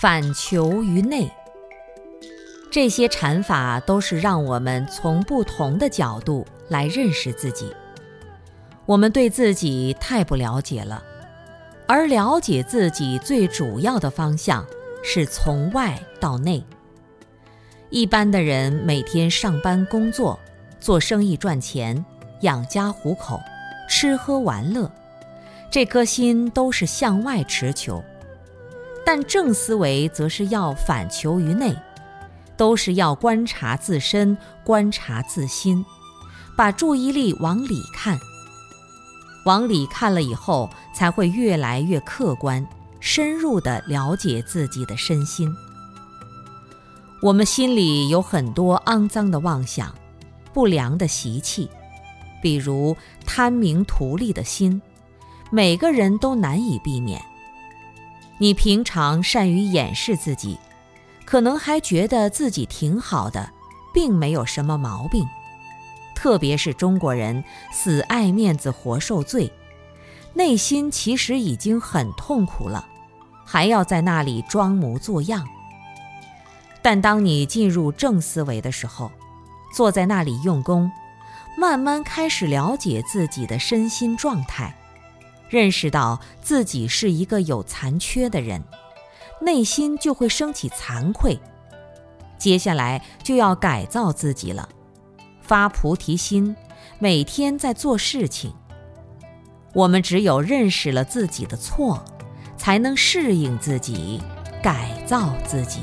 反求于内。这些禅法都是让我们从不同的角度来认识自己。我们对自己太不了解了，而了解自己最主要的方向是从外到内。一般的人每天上班工作、做生意赚钱、养家糊口、吃喝玩乐，这颗心都是向外持求；但正思维则是要反求于内。都是要观察自身，观察自心，把注意力往里看。往里看了以后，才会越来越客观、深入地了解自己的身心。我们心里有很多肮脏的妄想、不良的习气，比如贪名图利的心，每个人都难以避免。你平常善于掩饰自己。可能还觉得自己挺好的，并没有什么毛病。特别是中国人死爱面子活受罪，内心其实已经很痛苦了，还要在那里装模作样。但当你进入正思维的时候，坐在那里用功，慢慢开始了解自己的身心状态，认识到自己是一个有残缺的人。内心就会升起惭愧，接下来就要改造自己了，发菩提心，每天在做事情。我们只有认识了自己的错，才能适应自己，改造自己。